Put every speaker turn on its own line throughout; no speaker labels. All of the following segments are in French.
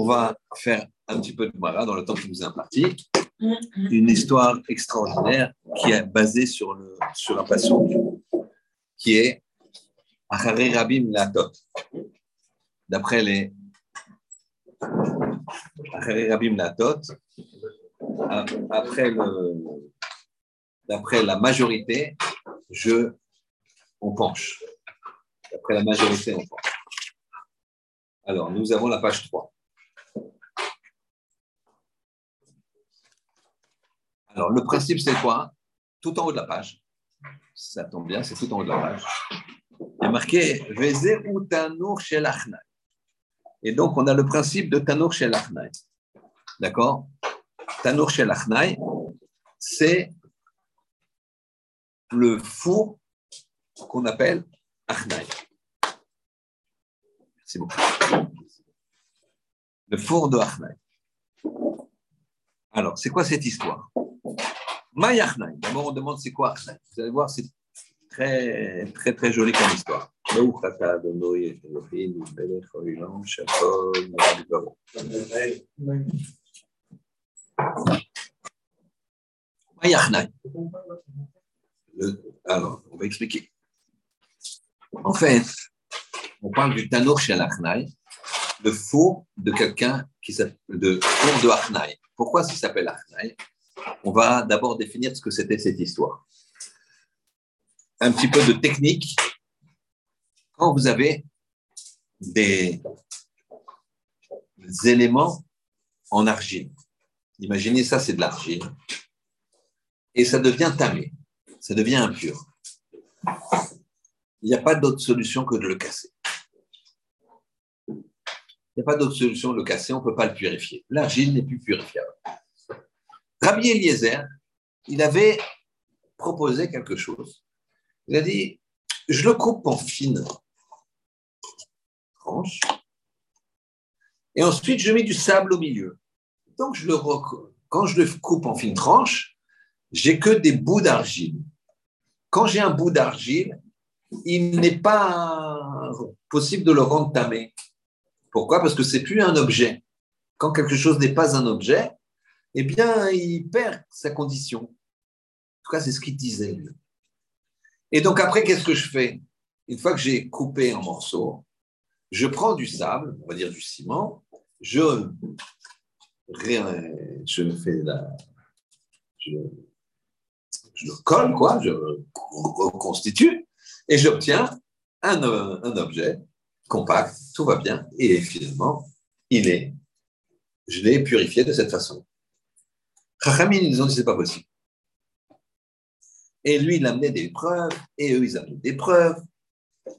on va faire un petit peu de Mara dans le temps que vous ai imparti. Une histoire extraordinaire qui est basée sur, le, sur un passage qui est Achare Rabim Latot. D'après les Achare Rabim Latot, après, le, d'après la majorité, je, on penche. D'après la majorité, on penche. Alors, nous avons la page 3. Alors, le principe, c'est quoi? Tout en haut de la page. Ça tombe bien, c'est tout en haut de la page. Il y a marqué ou Tanour Et donc, on a le principe de Tanour chez D'accord? Tanour chez c'est le four qu'on appelle Achnai. Merci beaucoup. Le four de Achnai. Alors, c'est quoi cette histoire? Mayachnai. D'abord, on demande c'est quoi. Vous allez voir, c'est très, très, très joli comme histoire. Mayachnai. Alors, on va expliquer. En fait, on parle du tanour chez Achnai, le four de quelqu'un qui de four de Achnai. Pourquoi ça s'appelle Achnai On va d'abord définir ce que c'était cette histoire. Un petit peu de technique. Quand vous avez des éléments en argile, imaginez ça, c'est de l'argile, et ça devient tamé ça devient impur. Il n'y a pas d'autre solution que de le casser. Il n'y a pas d'autre solution de le casser, on ne peut pas le purifier. L'argile n'est plus purifiable. Rabbi Eliezer, il avait proposé quelque chose. Il a dit, je le coupe en fines tranches, et ensuite je mets du sable au milieu. Donc, quand je le coupe en fines tranches, j'ai que des bouts d'argile. Quand j'ai un bout d'argile, il n'est pas possible de le rendre tamé. Pourquoi? Parce que c'est plus un objet. Quand quelque chose n'est pas un objet, eh bien, il perd sa condition. En tout cas, c'est ce qu'il disait. Et donc après, qu'est-ce que je fais? Une fois que j'ai coupé en morceaux, je prends du sable, on va dire du ciment, je, je fais la, je je le colle, quoi, je reconstitue, et j'obtiens un, un objet compact, tout va bien, et finalement, il est, je l'ai purifié de cette façon. Chachamim, ils ont dit, c'est pas possible. Et lui, il amenait des preuves, et eux, ils amenaient des preuves,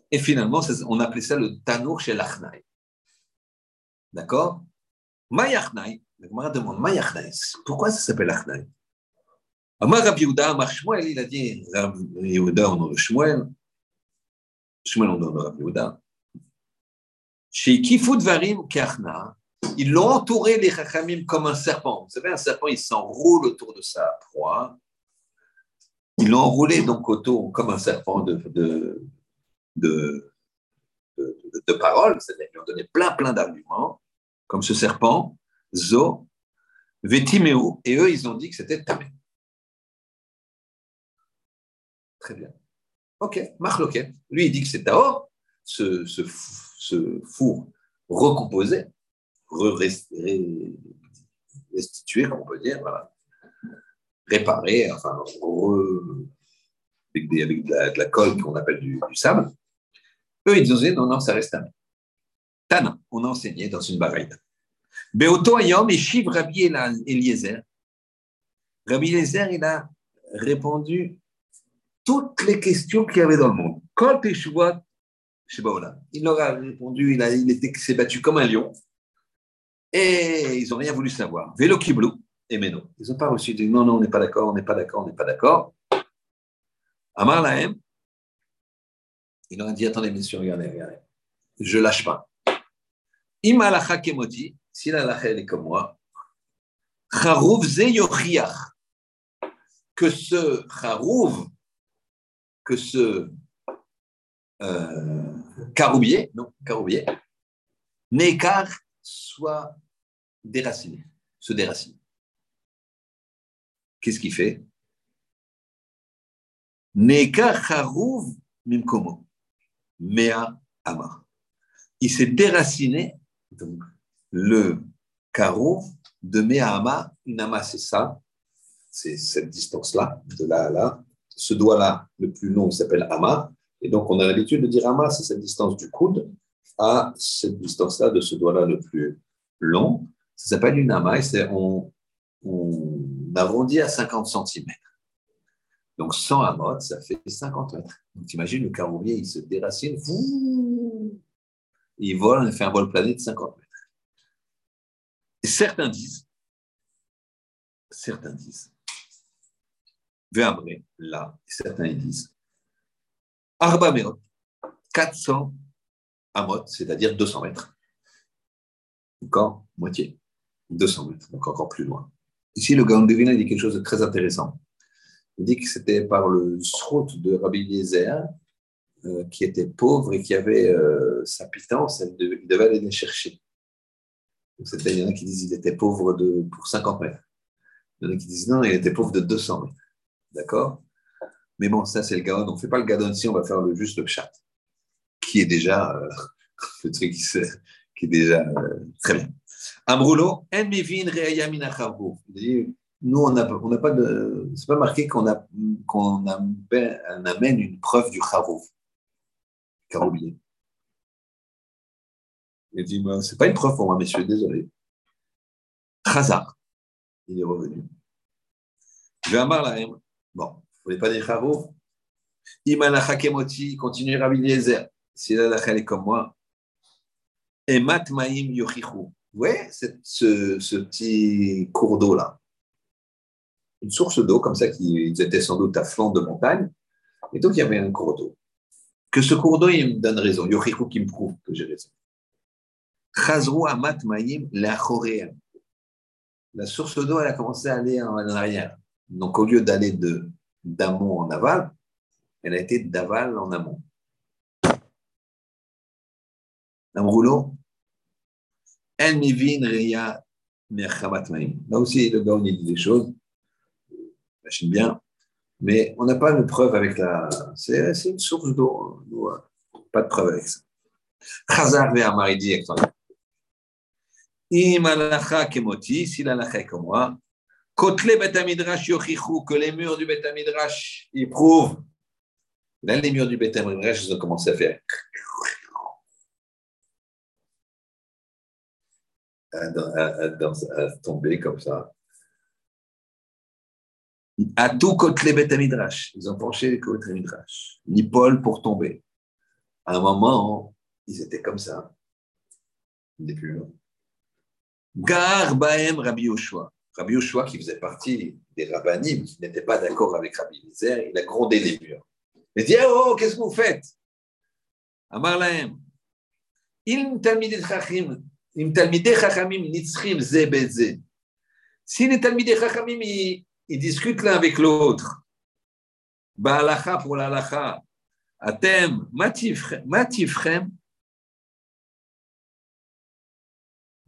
et finalement, on appelait ça le tanour chez l'achnaï. D'accord? Mayachnai, le demande Mayachnai, pourquoi ça s'appelle achnaï Amar Rabbi Yehuda, Amar Shmuel, il a dit, Rabbi Yehuda, on nom de Shmuel, Shmuel, on nom de Rabbi Yehuda, chez Kifut Varim Karna, ils l'ont entouré les Chachamim comme un serpent. Vous savez, un serpent, il s'enroule autour de sa proie. Ils l'ont enroulé donc autour comme un serpent de, de, paroles, c'est-à-dire ont donné plein, plein d'arguments, comme ce serpent, Zo, Vetimeu, et eux, ils ont dit que c'était Tamé. Très bien. Ok, Marloquet. Lui, il dit que c'est Taor, ce, four recomposé, restitué, comme on peut dire, voilà. réparé, enfin, avec, de, la, colle qu'on appelle du, sable. Eux, ils disaient non, non, ça reste un. Tana, on a enseigné dans une baraïda. Beoto ayom et Shiv Rabbi Eliezer. Rabbi Eliezer, il a répondu toutes les questions qu'il y avait dans le monde. Quand Teshuvot, il leur a répondu, il, a, s'est battu comme un lion, et ils n'ont rien voulu savoir. Vélo Kiblou et Meno. Ils n'ont pas reçu, dit non, non, on n'est pas d'accord, on n'est pas d'accord, on n'est pas d'accord. Amar Lahem, il leur a dit attendez, messieurs, regardez, regardez, je lâche pas. Ima kemoti, si la lacha est comme moi, charouv ze que ce charouv, que ce euh, caroubier, non, caroubier, Nécar soit déraciner, se déraciner. Qu'est-ce qu'il fait? Neka charouv mimkomo, mea ama. Il s'est déraciné, donc le carreau de mea ama, une ama c'est ça, c'est cette distance-là, de là à là. Ce doigt-là, le plus long, s'appelle ama. Et donc, on a l'habitude de dire ama, c'est cette distance du coude à cette distance-là de ce doigt-là le plus long. Ça s'appelle une ama et on, on arrondit à 50 cm. Donc 100 amot, ça fait 50 mètres. Donc t'imagines, le caroubier, il se déracine, il vole, il fait un vol plané de 50 mètres. Et certains disent, certains disent, Verbré, là, certains disent, Arba 400 amot, c'est-à-dire 200 mètres. Encore moitié, 200 mètres, donc encore plus loin. Ici, le Gaon il dit quelque chose de très intéressant. Il dit que c'était par le srout de Rabbi Eliezer, euh, qui était pauvre et qui avait euh, sa pitance, il devait aller les chercher. Il y en a qui disent qu'il était pauvre de, pour 50 mètres. Il y en a qui disent non, il était pauvre de 200 mètres. D'accord? Mais bon, ça, c'est le Gaon. On ne fait pas le Gadon ici, on va faire le, juste le chat, qui est déjà euh, le truc qui, qui est déjà très bien. Amroulo, en reaya nous, on n'a pas de. C'est pas marqué qu'on amène une preuve du charouf, caroubier. Il dit c'est pas une preuve pour moi, messieurs, désolé. Chazar, il est revenu. Je vais Bon, vous voulez pas dire charouf Imanacha kemoti, continue Rabbi Eliezer. Si la est comme moi. Et mat maim yochichu. Vous voyez ce, petit cours d'eau là? Une source d'eau, comme ça, qui étaient sans doute à flanc de montagne. Et donc, il y avait un cours d'eau. Que ce cours d'eau, il me donne raison. Yochiku qui me prouve que j'ai raison. Chazrou amat maïm la La source d'eau, elle a commencé à aller en arrière. Donc, au lieu d'aller d'amont en aval, elle a été d'aval en amont. rouleau, mivin reya Là aussi, le gars, dit des choses j'imagine bien. Mais on n'a pas de preuve avec la. C'est une source d'eau. Pas de preuve avec ça. Chazar ve'amar, il dit si l'alacha est comme moi, kotle betamidrash yochichu, que les murs du betamidrash, ils prouvent. Là, les murs du betamidrash, ils ont commencé à faire. À, tomber comme ça à tout côté Bet Midrash. Ils ont penché les côtés Midrash. Ni Paul pour tomber. À un moment, ils étaient comme ça. Des plus. Gar Baem Rabbi Yoshua. Rabbi Yoshua, qui faisait partie des rabbinim, qui n'était pas d'accord avec Rabbi Lizer, il a grondé les murs. Il dit Oh, qu'est-ce que vous faites? Amar Lahem. Im Talmidei Chachamim Nitzchim Ze Si les Talmidei Chachamim, ils discutent l'un avec l'autre. Ba'alacha pour l'alacha. Atem, matifrem.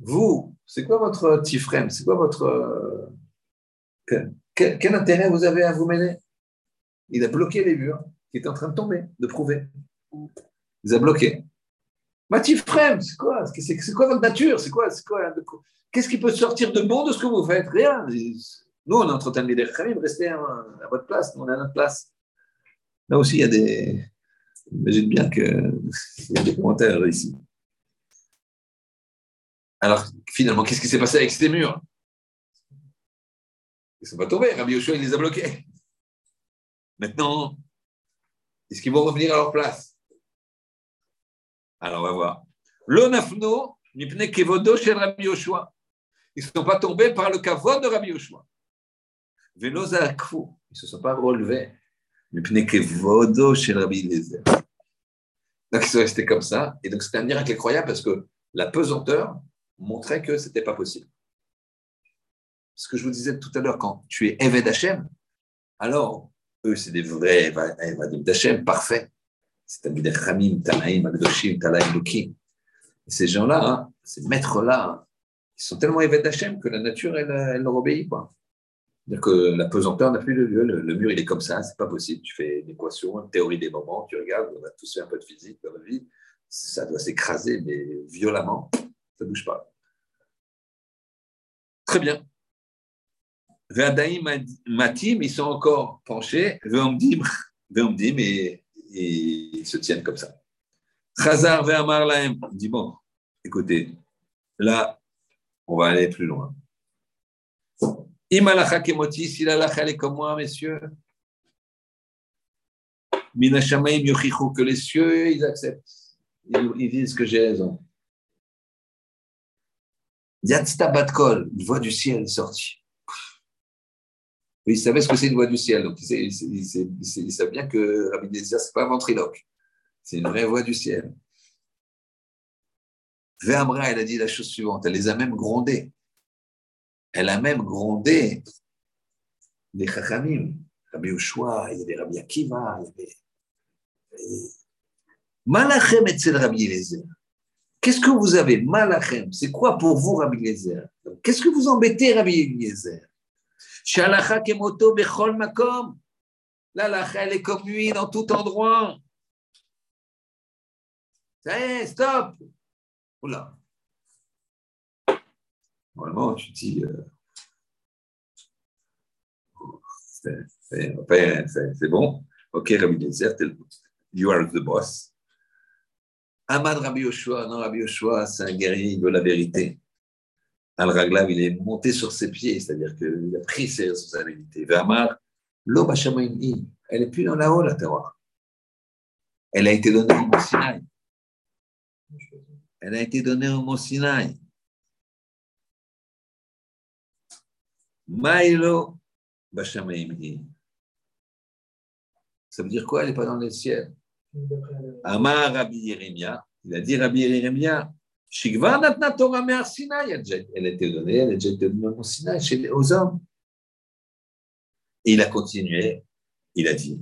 Vous, c'est quoi votre tifrem? C'est quoi votre. Quel, intérêt vous avez à vous mêler? Il a bloqué les murs qui étaient en train de tomber, de prouver. Il les a bloqués. Matifrem, c'est quoi? C'est quoi votre nature? C'est quoi Qu'est-ce qui peut sortir de bon de ce que vous faites? Rien. Nous, on est entre Talmidei Chachamim, restez à, votre place, nous, on est à notre place. Là aussi, il y a des. J'imagine bien qu'il y a des commentaires ici. Alors, finalement, qu'est-ce qui s'est passé avec ces murs? Ils ne sont pas tombés. Rabbi Yoshua, il les a bloqués. Maintenant, est-ce qu'ils vont revenir à leur place? Alors, on va voir. Kevodo chez Rabbi Yoshua. Ils ne sont pas tombés par le kavod de Rabbi Yoshua. Ils ne se sont pas relevés. Donc, ils sont restés comme ça. Et donc, c'était un miracle incroyable parce que la pesanteur montrait que ce n'était pas possible. Ce que je vous disais tout à l'heure, quand tu es Eved Hashem, alors, eux, c'est des vrais Evadim d'Hachem, parfaits. C'est un Ramim, Tanaïm, Agdoshim, Talaïm, Lukim. Ces gens-là, hein, ces maîtres-là, Ils sont tellement évêques d'Hachem que la nature, elle, leur obéit pas. C'est-à-dire que la pesanteur n'a plus de lieu. Le, mur, il est comme ça, c'est pas possible. Tu fais une équation, une théorie des moments, tu regardes, on a tous fait un peu de physique dans la vie. Ça doit s'écraser, mais violemment, ça ne bouge pas. Très bien. Vadaïm Matim, ils sont encore penchés. Veomdim, et, et ils se tiennent comme ça. Chazar Ve'amar Laem, dit bon, écoutez, là, on va aller plus loin. Imalacha Kemoti, si la lacha est comme moi, messieurs, Minashamaim Yochichu, que les cieux, ils acceptent. Ils, disent que j'ai raison. Yatzta Batkol, une voix du ciel sortie. Il savait ce que c'est une voix du ciel, donc il, savait bien que Rabbi Nézir, ce n'est pas un ventriloque, c'est une vraie voix du ciel. Ve'amra, elle a dit la chose suivante, elle les a même grondés. Elle a même grondé les Chachamim, Rabbi Ushua, il y avait Rabbi Akiva, il y avait. Malachem et Rabbi Eliezer. Qu'est-ce que vous avez Malachem, c'est quoi pour vous Rabbi Eliezer? Qu'est-ce que vous embêtez Rabbi Eliezer? Shalacha kemoto bechol makom. L'alacha, elle est comme lui dans tout endroit. Ça y est, stop. Oula. Normalement, tu dis, euh, c'est bon, ok, Rabbi Gezer, you are the boss. Ahmad Rabbi Yoshua, non, Rabbi Yoshua, c'est un guerrier, il veut la vérité. Al-Raglav, il est monté sur ses pieds, c'est-à-dire qu'il a pris ses responsabilités. Vamar, l'eau elle n'est plus dans la haut, la Torah. Elle a été donnée au Mont. Elle a été donnée au Mont Sinaï. Maïlo Bashamaimhi. Ça veut dire quoi? Elle n'est pas dans le ciel. Amar Rabbi Yeremia, il a dit Rabbi Yeremia, Shigvar Natna Torah Me'ar Sinai, elle été donnée, elle été donnée au Sinaï, aux hommes. Et il a continué, il a dit,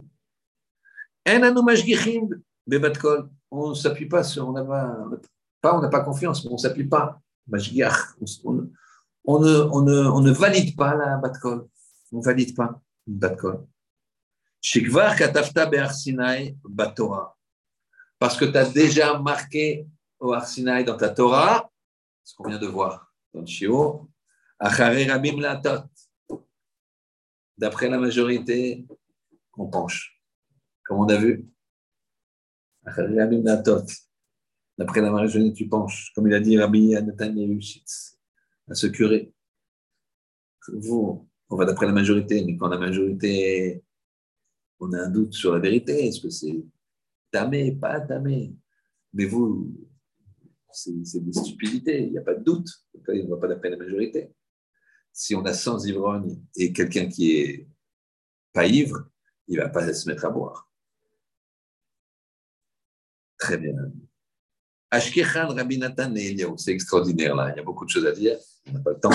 on ne s'appuie pas sur, on n'a pas, on n'a pas confiance, mais on ne s'appuie pas. On, on ne, on, ne, on ne valide pas la batkol. On ne valide pas une batkol. Shikvar katafta batora. Parce que tu as déjà marqué au Arsinaï dans ta Torah, ce qu'on vient de voir dans le Shio. D'après la majorité, on penche. Comme on a vu. Rabim Latot. D'après la majorité, tu penches. Comme il a dit Rabbi à ce curé. Vous, on va d'après la majorité, mais quand la majorité, on a un doute sur la vérité, est-ce que c'est tamé, pas tamé Mais vous, c'est des stupidités, il n'y a pas de doute. il ne va pas d'après la majorité. Si on a 100 ivrognes et quelqu'un qui est pas ivre, il ne va pas se mettre à boire. Très bien. Ashkechan, Rabbi Nathan c'est extraordinaire là, il y a beaucoup de choses à dire, on n'a pas le temps,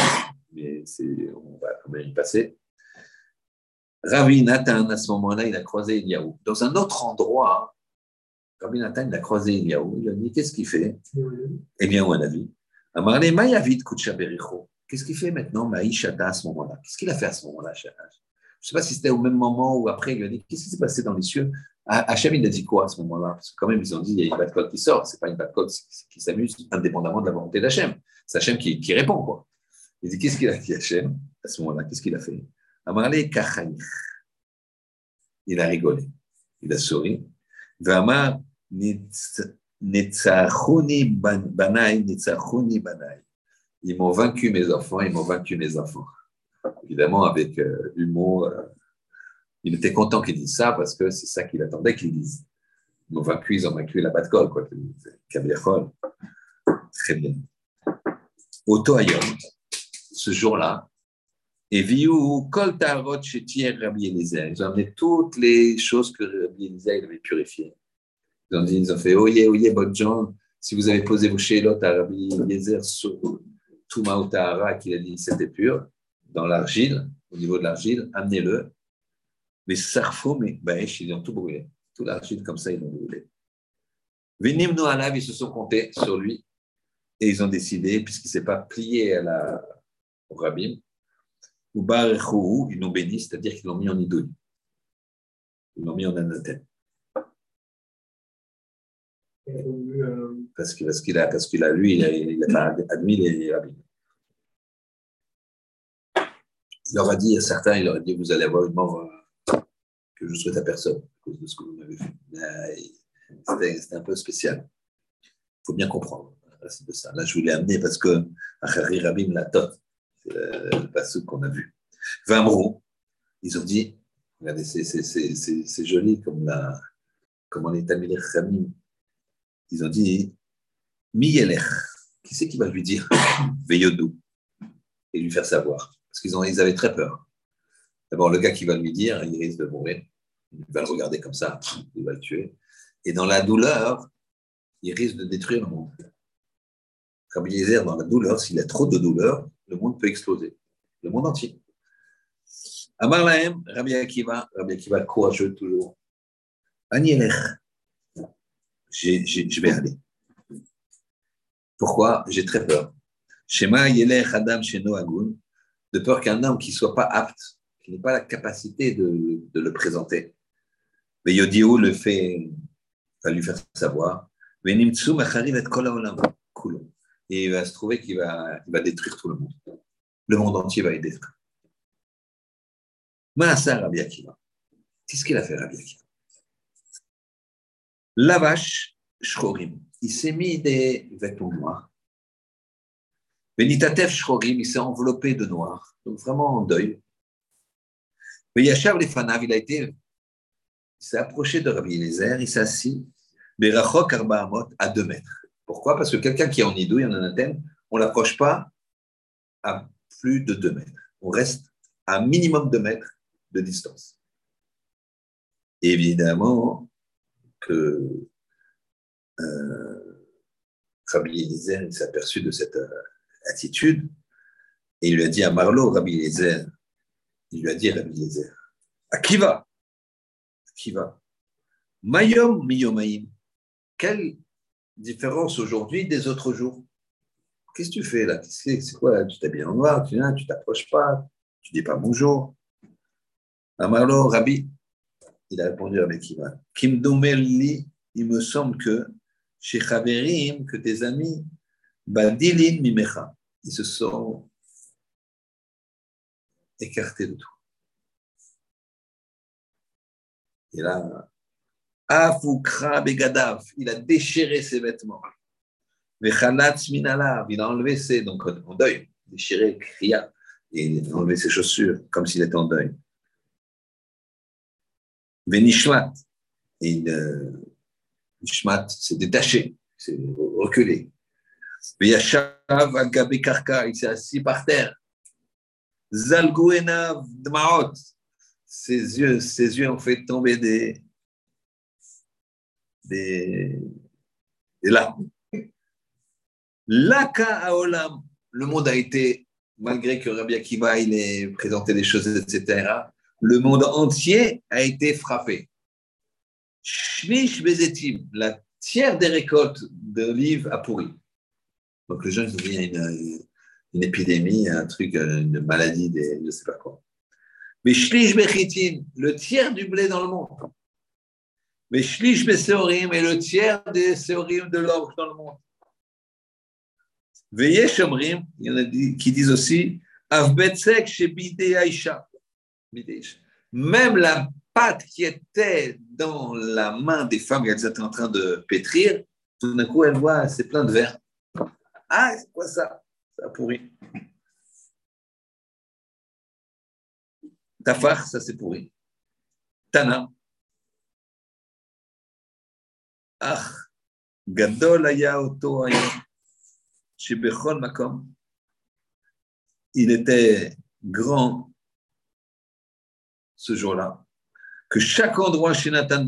mais on va quand même y passer. Rabbi Nathan, à ce moment-là, il a croisé Eliaou. Dans un autre endroit, Rabbi Nathan, il a croisé Eliaou, il a dit Qu'est-ce qu'il fait? Eh bien, on a vu. Amarle Mayavid Bericho. Qu'est-ce qu'il fait maintenant Maïshata à ce moment-là? Qu'est-ce qu'il a fait à ce moment-là, Je ne sais pas si c'était au même moment ou après, il lui a dit Qu'est-ce qui s'est passé dans les cieux? Hachem, il a dit quoi à ce moment-là? Parce que quand même, ils ont dit, il y a une bad qui sort. Ce n'est pas une bad qui s'amuse indépendamment de la volonté d'Hachem. C'est Hachem qui, qui, répond. Quoi. Il dit, qu'est-ce qu'il a dit Hachem à ce moment-là? Qu'est-ce qu'il a fait? Amarle Kachani. Il a rigolé. Il a souri. Vama Netzachuni Banai, Netzachuni Banai. Ils m'ont vaincu mes enfants, ils m'ont vaincu mes enfants. Évidemment, avec euh, humour. Euh, il était content qu'il dise ça parce que c'est ça qu'il attendait qu'il dise. Ils ont vaincu, ils ont vaincu la Batkol, quoi. Très bien. Auto ce jour-là, et Viu Kol Tarot chez Rabbi Eliezer. Ils ont amené toutes les choses que Rabbi Eliezer avait purifiées. Ils ont dit, ils ont fait, oyez, oyez, bonne gens, si vous avez posé vos chélotes à Rabbi Eliezer sur Touma ou Tahara, qu'il a dit c'était pur, dans l'argile, au niveau de l'argile, amenez-le les sarfo, mais ils ont tout brûlé. Tout l'argile comme ça, ils l'ont brûlé. Venim Noalav, ils se sont comptés sur lui. Et ils ont décidé, puisqu'il ne s'est pas plié à la, au rabbin, ils l'ont béni, c'est-à-dire qu'ils l'ont mis en idole. Ils l'ont mis en anathème. Parce qu'il parce a, parce qu'il a, lui, il pas admis les rabbins. Il leur a dit à certains, il leur a dit, vous allez avoir une mort euh, que je souhaite à personne à cause de ce que vous m'avez fait. C'était un peu spécial. Il faut bien comprendre. De ça. Là, je voulais amener parce que Achari Rabim la c'est le passage qu'on a vu. Vamrou, ils ont dit, regardez, c'est joli comme, la, comme on est Tamilech Ramim. Ils ont dit, Mi qui c'est qui va lui dire Veyodou et lui faire savoir? Parce qu'ils ils avaient très peur. D'abord, le gars qui va lui dire, il risque de mourir. Il va le regarder comme ça, il va le tuer. Et dans la douleur, il risque de détruire le monde. Rabbi Yezer, dans la douleur, s'il a trop de douleur, le monde peut exploser. Le monde entier. Amar Lahem, Rabbi Akiva, Rabbi Akiva courageux toujours. Anielech, je vais aller. Pourquoi? J'ai très peur. Shema Yelech Adam Sheno Agun, de peur qu'un homme qui ne soit pas apte, qui n'ait pas la capacité de, le présenter. Mais Yodio le fait, va lui faire savoir. Et il va se trouver qu'il va, détruire tout le monde. Le monde entier va être détruit. Maasa Rabbi Akiva. Qu'est-ce qu'il a fait, Rabbi Akiva? La vache, Shchorim. Il s'est mis des vêtements noirs. Benitatev Shchorim, il s'est enveloppé de noir. Donc vraiment en deuil. Mais Yashav Lefanav, il a été. Il s'est approché de Rabbi Eliezer, il s'est assis. Berachok Arbaamot à deux mètres. Pourquoi? Parce que quelqu'un qui est en idouille, en anathème, on ne l'approche pas à plus de deux mètres. On reste à minimum de mètres de distance. Évidemment que euh, Rabbi Eliezer s'est aperçu de cette euh, attitude et il lui a dit à Marlo, Rabbi Eliezer, il lui a dit à Rabbi Eliezer, à qui va À qui va Mayom miyomaim. Quelle différence aujourd'hui des autres jours Qu'est-ce que tu fais là? C'est? Quoi? Là Tu t'habilles en noir, tu viens, tu t'approches pas, tu dis pas bonjour. Amarlo, Rabbi, il a répondu avec Kiva. Kim li, il me semble que chez Chaverim, que tes amis, Badilin Mimecha, ils se sont écartés de tout. Et là, Afoukra Begadav, il a déchiré ses vêtements. Vechalatz Minalav, il a enlevé ses, donc en deuil, déchiré, Kriya, et il a enlevé ses chaussures comme s'il était en deuil. Venishmat. Et Nishmat, c'est détaché, c'est reculé. Veyashav Agabe Karka, il s'est assis par terre. Zalgouenav Dmaot, ses yeux, ses yeux ont fait tomber des, des, des larmes. Laka Aolam, le monde a été, malgré que Rabbi Akiva ait présenté des choses, etc., le monde entier a été frappé. Shmish Bezetim, la tiers des récoltes d'olives a pourri. Donc les gens, ils ont dit, il y a une, une épidémie, un truc, une maladie, je ne sais pas quoi. Mais Shlish Bechitim, le tiers du blé dans le monde. Mais Shlish Beseorim est le tiers des Seorim de l'orge dans le monde. Veillez Shomrim, il y en a qui disent aussi, Avbetzek Shebide Aisha. Même la pâte qui était dans la main des femmes qu'elles étaient en train de pétrir, tout d'un coup, elle voit, c'est plein de verre. Ah, c'est quoi ça? Ça pourri. Tafar, ça c'est pourri. Tana. Makom. Il était grand ce jour-là, que chaque endroit chez Nathan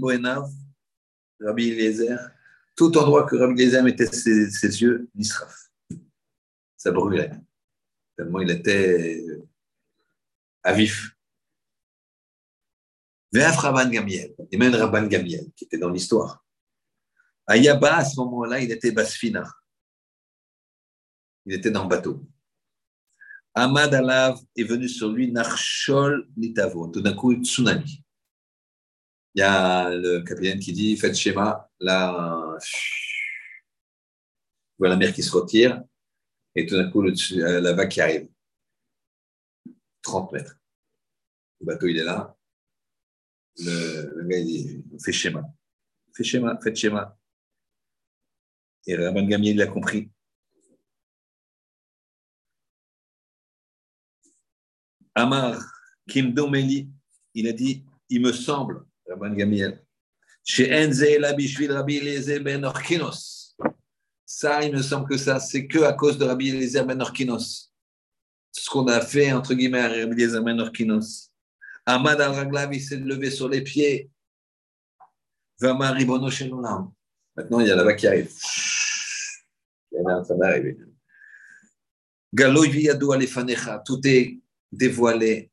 Rabbi Eliezer, tout endroit que Rabbi Eliezer mettait ses, yeux, Nisraf. Ça brûlait. Tellement il était à vif. Veaf Rabban Gamiel, et Rabban Gamiel, qui était dans l'histoire. À Yaba, à ce moment-là, il était Basfina. Il était dans le bateau. Ahmad Alav est venu sur lui, Narchol Nitavo. Tout d'un coup, tsunami. Il y a le capitaine qui dit Faites schéma, là, voilà la mer qui se retire, et tout d'un coup, euh, la vague qui arrive. 30 mètres. Le bateau, il est là. Le, gars, dit Fais schéma. Fais schéma, faites schéma. Et Rabban Gamiel, il a compris. Amar Kim Domeli, il a dit Il me semble, Rabban Gamiel, chez Enze Bishvil Rabbi Eliezer ben Orkinos. Ça, il me semble que ça, c'est que à cause de Rabbi Eliezer ben Orkinos. Ce qu'on a fait, entre guillemets, à Rabbi Eliezer ben Orkinos. Ahmad al-Raglav, il s'est levé sur les pieds. Vama Ribono Maintenant, il y a la vague qui arrive. Il y en a en train d'arriver. Tout est dévoilé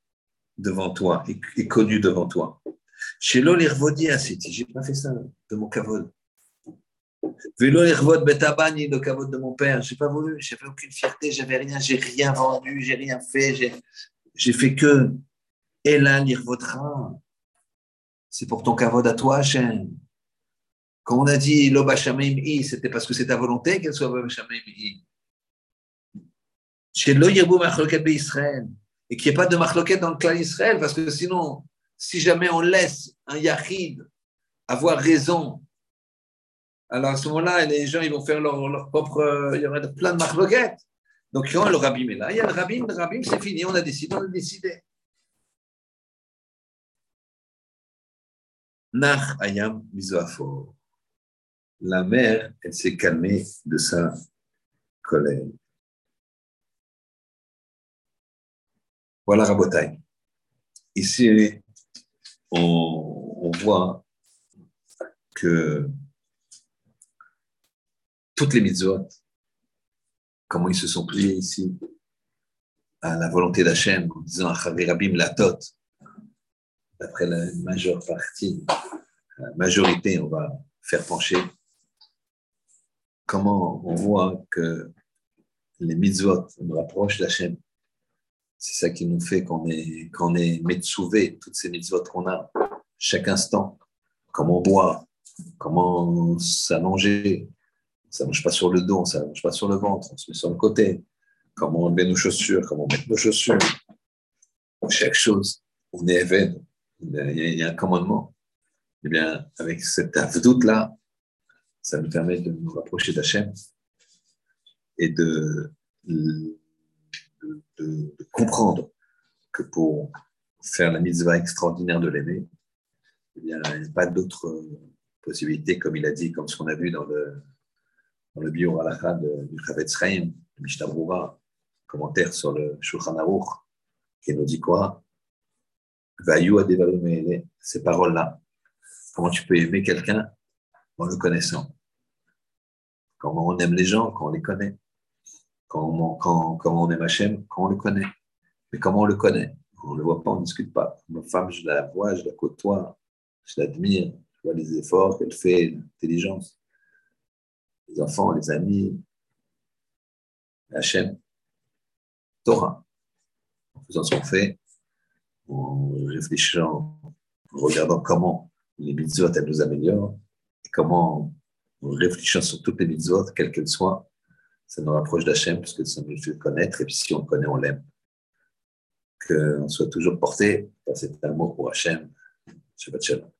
devant toi et, connu devant toi. Chez l'Olirvodi City, j'ai pas fait ça de mon kavod. Vélo Betabani, le kavod de mon père, j'ai pas voulu, j'avais aucune fierté, j'avais rien, j'ai rien vendu, j'ai rien fait, j'ai fait que Elan l'Irvodra. C'est pour ton kavod à toi, Hachem. Quand on a dit Loba c'était parce que c'est ta volonté qu'elle soit Loba Chez Lo Yirbu Israël et qu'il n'y ait pas de marloquette dans le clan Israël, parce que sinon, si jamais on laisse un Yahid avoir raison, alors à ce moment-là, les gens ils vont faire leur, propre. Il y aura plein de marloquettes. Donc, quand le rabbin est là, il y a le rabbin, le rabbin, c'est fini, on a décidé, on a décidé. Nach ayam misoafor. La mère, elle s'est calmée de sa colère. Voilà Rabotai. Ici, on, voit que toutes les mitzvot, comment ils se sont pliés ici à la volonté d'Hachem, en disant Rabim Latot, d'après la majeure partie, la majorité, on va faire pencher. Comment on voit que les mitzvot nous rapprochent d'Hachem c'est ça qui nous fait qu'on est, qu'on est toutes ces mitzvot qu'on a, chaque instant. Comment boire, comment s'allonger. Ça ne mange pas sur le dos, ça ne mange pas sur le ventre, on se met sur le côté. Comment met nos chaussures, comment on met nos chaussures. Chaque chose, on est évêque, il y a un commandement. Eh bien, avec cette avdoute-là, ça nous permet de nous rapprocher d'Hachem et de de, comprendre que pour faire la mitzvah extraordinaire de l'aimer, eh il n'y a pas d'autre possibilité, comme il a dit, comme ce qu'on a vu dans le, dans le bio du Chavetz Chaim, de Mishnah commentaire sur le Shulchan Aruch, qui nous dit quoi? Ces paroles-là. Comment tu peux aimer quelqu'un en le connaissant Comment on aime les gens quand on les connaît quand, quand, on aime Hachem, quand on le connaît. Mais comment on le connaît? On ne le voit pas, on ne discute pas. Ma femme, je la vois, je la côtoie, je l'admire, je vois les efforts qu'elle fait, l'intelligence. Les enfants, les amis, Hachem, Torah. En faisant ce qu'on fait, en réfléchissant, en regardant comment les mitzvot, elles nous améliorent, comment, en réfléchissant sur toutes les mitzvot, quelles qu'elles soient, ça nous rapproche d'Hachem parce que ça nous fait connaître, et puis si on connaît, on l'aime. Qu'on soit toujours porté par cet amour pour Hachem. Shabbat Shalom.